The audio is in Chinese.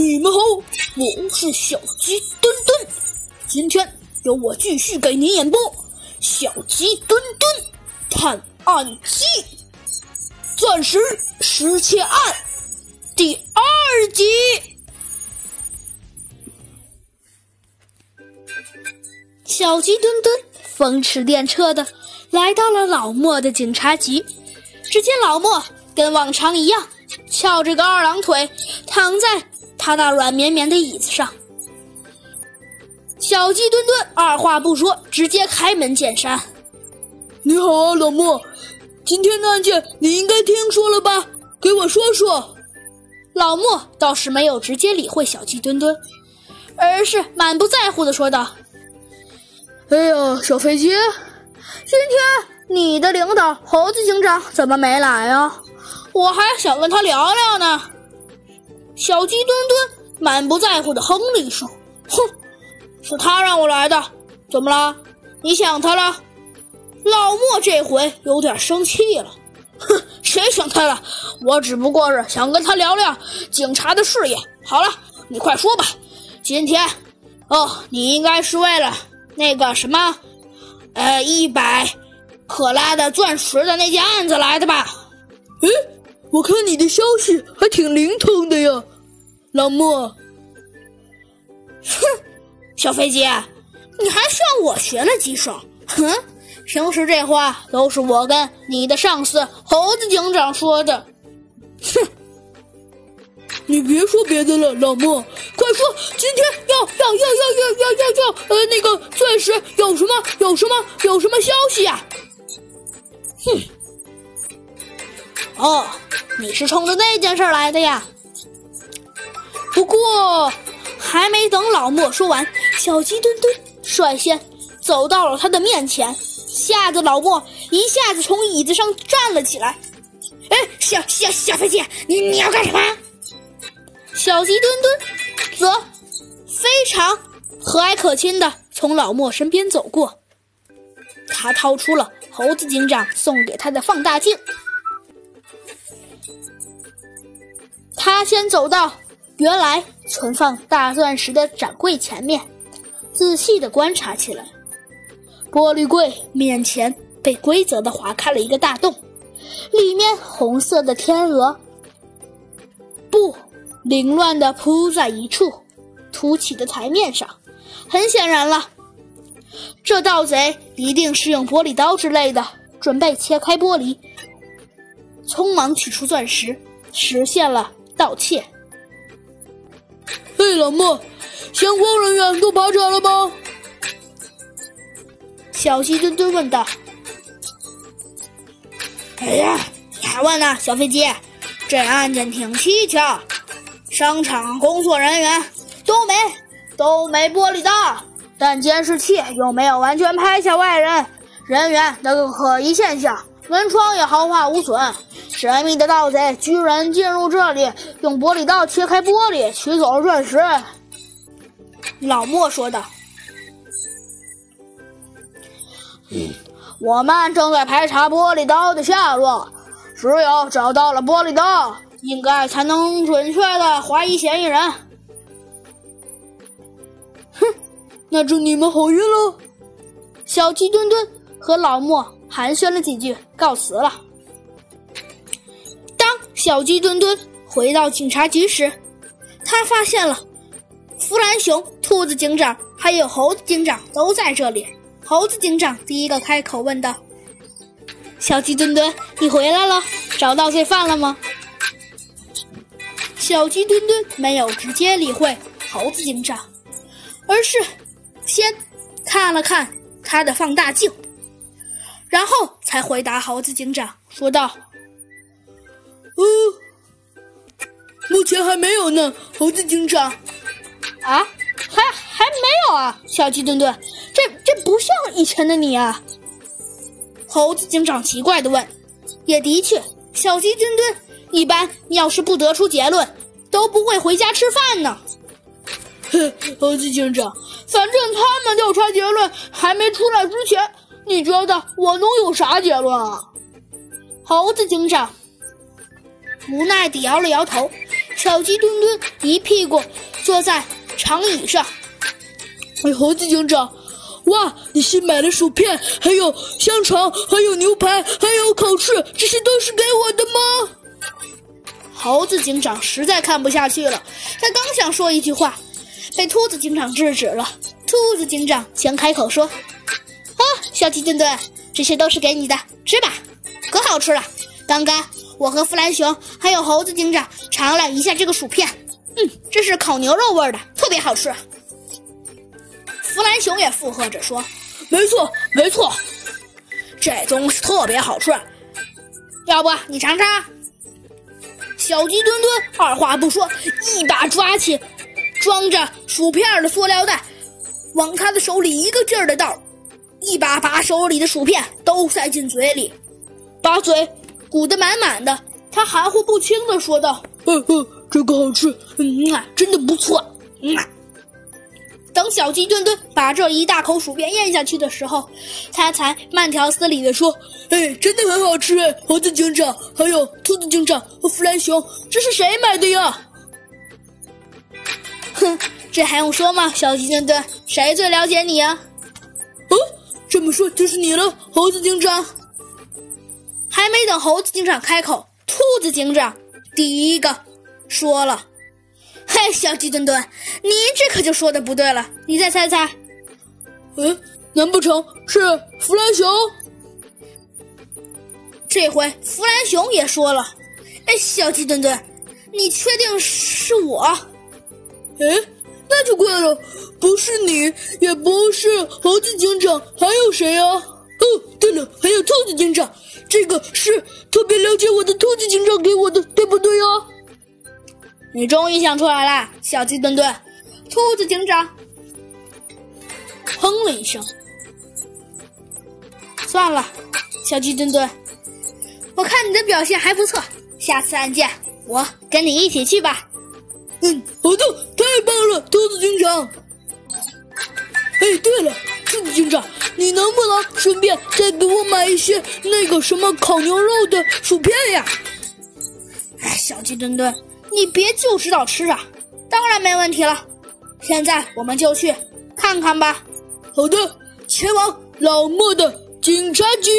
你们好，我是小鸡墩墩，今天由我继续给您演播《小鸡墩墩探案记》钻石失窃案第二集。小鸡墩墩风驰电掣的来到了老莫的警察局，只见老莫跟往常一样，翘着个二郎腿躺在他那软绵绵的椅子上。小鸡墩墩二话不说，直接开门见山：“你好啊，老莫，今天的案件你应该听说了吧？给我说说。”老莫倒是没有直接理会小鸡墩墩，而是满不在乎的说道。哎呀，小飞机，今天你的领导猴子警长怎么没来啊？我还想跟他聊聊呢。小鸡墩墩满不在乎的哼了一声，哼，是他让我来的，怎么了？你想他了？老莫这回有点生气了，哼，谁想他了？我只不过是想跟他聊聊警察的事业。好了，你快说吧，今天，哦，你应该是为了。那个什么，呃，一百克拉的钻石的那件案子来的吧？哎，我看你的消息还挺灵通的呀，老莫。哼，小飞机，你还向我学了几手？哼，平时这话都是我跟你的上司猴子警长说的。哼。你别说别的了，老莫，快说，今天要要要要要要要要呃那个钻石有什么有什么有什么消息呀？哼，哦，你是冲着那件事来的呀？不过还没等老莫说完，小鸡墩墩率先走到了他的面前，吓得老莫一下子从椅子上站了起来。哎，小小小飞机，你你要干什么？小鸡墩墩则非常和蔼可亲的从老莫身边走过，他掏出了猴子警长送给他的放大镜，他先走到原来存放大钻石的展柜前面，仔细的观察起来。玻璃柜面前被规则的划开了一个大洞，里面红色的天鹅不。凌乱地铺在一处凸起的台面上，很显然了，这盗贼一定是用玻璃刀之类的，准备切开玻璃，匆忙取出钻石，实现了盗窃。嘿，老莫，相关人员都排查了吗？小鸡墩墩问道。哎呀，你还问呢，小飞机，这案件挺蹊跷。商场工作人员都没都没玻璃刀，但监视器又没有完全拍下外人人员的可疑现象，门窗也毫发无损。神秘的盗贼居然进入这里，用玻璃刀切开玻璃，取走了钻石。老莫说道：“我们正在排查玻璃刀的下落，只有找到了玻璃刀。”应该才能准确的怀疑嫌疑人。哼，那祝你们好运喽！小鸡墩墩和老莫寒暄了几句，告辞了。小鸡墩墩回到警察局时，他发现了弗兰熊、兔子警长还有猴子警长都在这里。猴子警长第一个开口问道：“小鸡墩墩，你回来了？找到罪犯了吗？”小鸡墩墩没有直接理会猴子警长，而是先看了看他的放大镜，然后才回答猴子警长说道：“呃，目前还没有呢，猴子警长。啊，还还没有啊，小鸡墩墩，这这不像以前的你啊。”猴子警长奇怪的问：“也的确，小鸡墩墩一般要是不得出结论。”都不会回家吃饭呢。哼，猴子警长，反正他们调查结论还没出来之前，你觉得我能有啥结论啊？猴子警长无奈地摇了摇头，小鸡墩墩一屁股坐在长椅上。哎，猴子警长，哇，你新买的薯片，还有香肠，还有牛排，还有烤翅，这些都是给我的吗？猴子警长实在看不下去了，他刚想说一句话，被兔子警长制止了。兔子警长先开口说：“啊，小鸡墩墩，这些都是给你的，吃吧，可好吃了。刚刚我和弗兰熊还有猴子警长尝了一下这个薯片，嗯，这是烤牛肉味的，特别好吃。”弗兰熊也附和着说：“没错，没错，这东西特别好吃，要不你尝尝？”小鸡墩墩二话不说，一把抓起装着薯片的塑料袋。往他的手里一个劲儿的倒，一把把手里的薯片都塞进嘴里，把嘴鼓得满满的。他含糊不清的说道：“嗯嗯，这个好吃，嗯啊，真的不错。”嗯啊。等小鸡墩墩把这一大口薯片咽下去的时候，他才慢条斯理的说：“哎，真的很好吃。”猴子警长，还有兔子警长和弗兰熊，这是谁买的呀？哼。这还用说吗，小鸡墩墩？谁最了解你啊？哦，这么说就是你了，猴子警长。还没等猴子警长开口，兔子警长第一个说了：“嘿，小鸡墩墩，你这可就说的不对了。你再猜猜？嗯，难不成是弗兰熊？这回弗兰熊也说了：哎，小鸡墩墩，你确定是我？哎。”那就怪了，不是你，也不是猴子警长，还有谁啊？哦，对了，还有兔子警长，这个是特别了解我的兔子警长给我的，对不对呀？你终于想出来了，小鸡墩墩。兔子警长哼了一声。算了，小鸡墩墩，我看你的表现还不错，下次案件我跟你一起去吧。嗯，好的，太棒了，兔子警长。哎，对了，兔子警长，你能不能顺便再给我买一些那个什么烤牛肉的薯片呀？哎，小鸡墩墩，你别就知道吃啊！当然没问题了，现在我们就去看看吧。好的，前往老莫的警察局。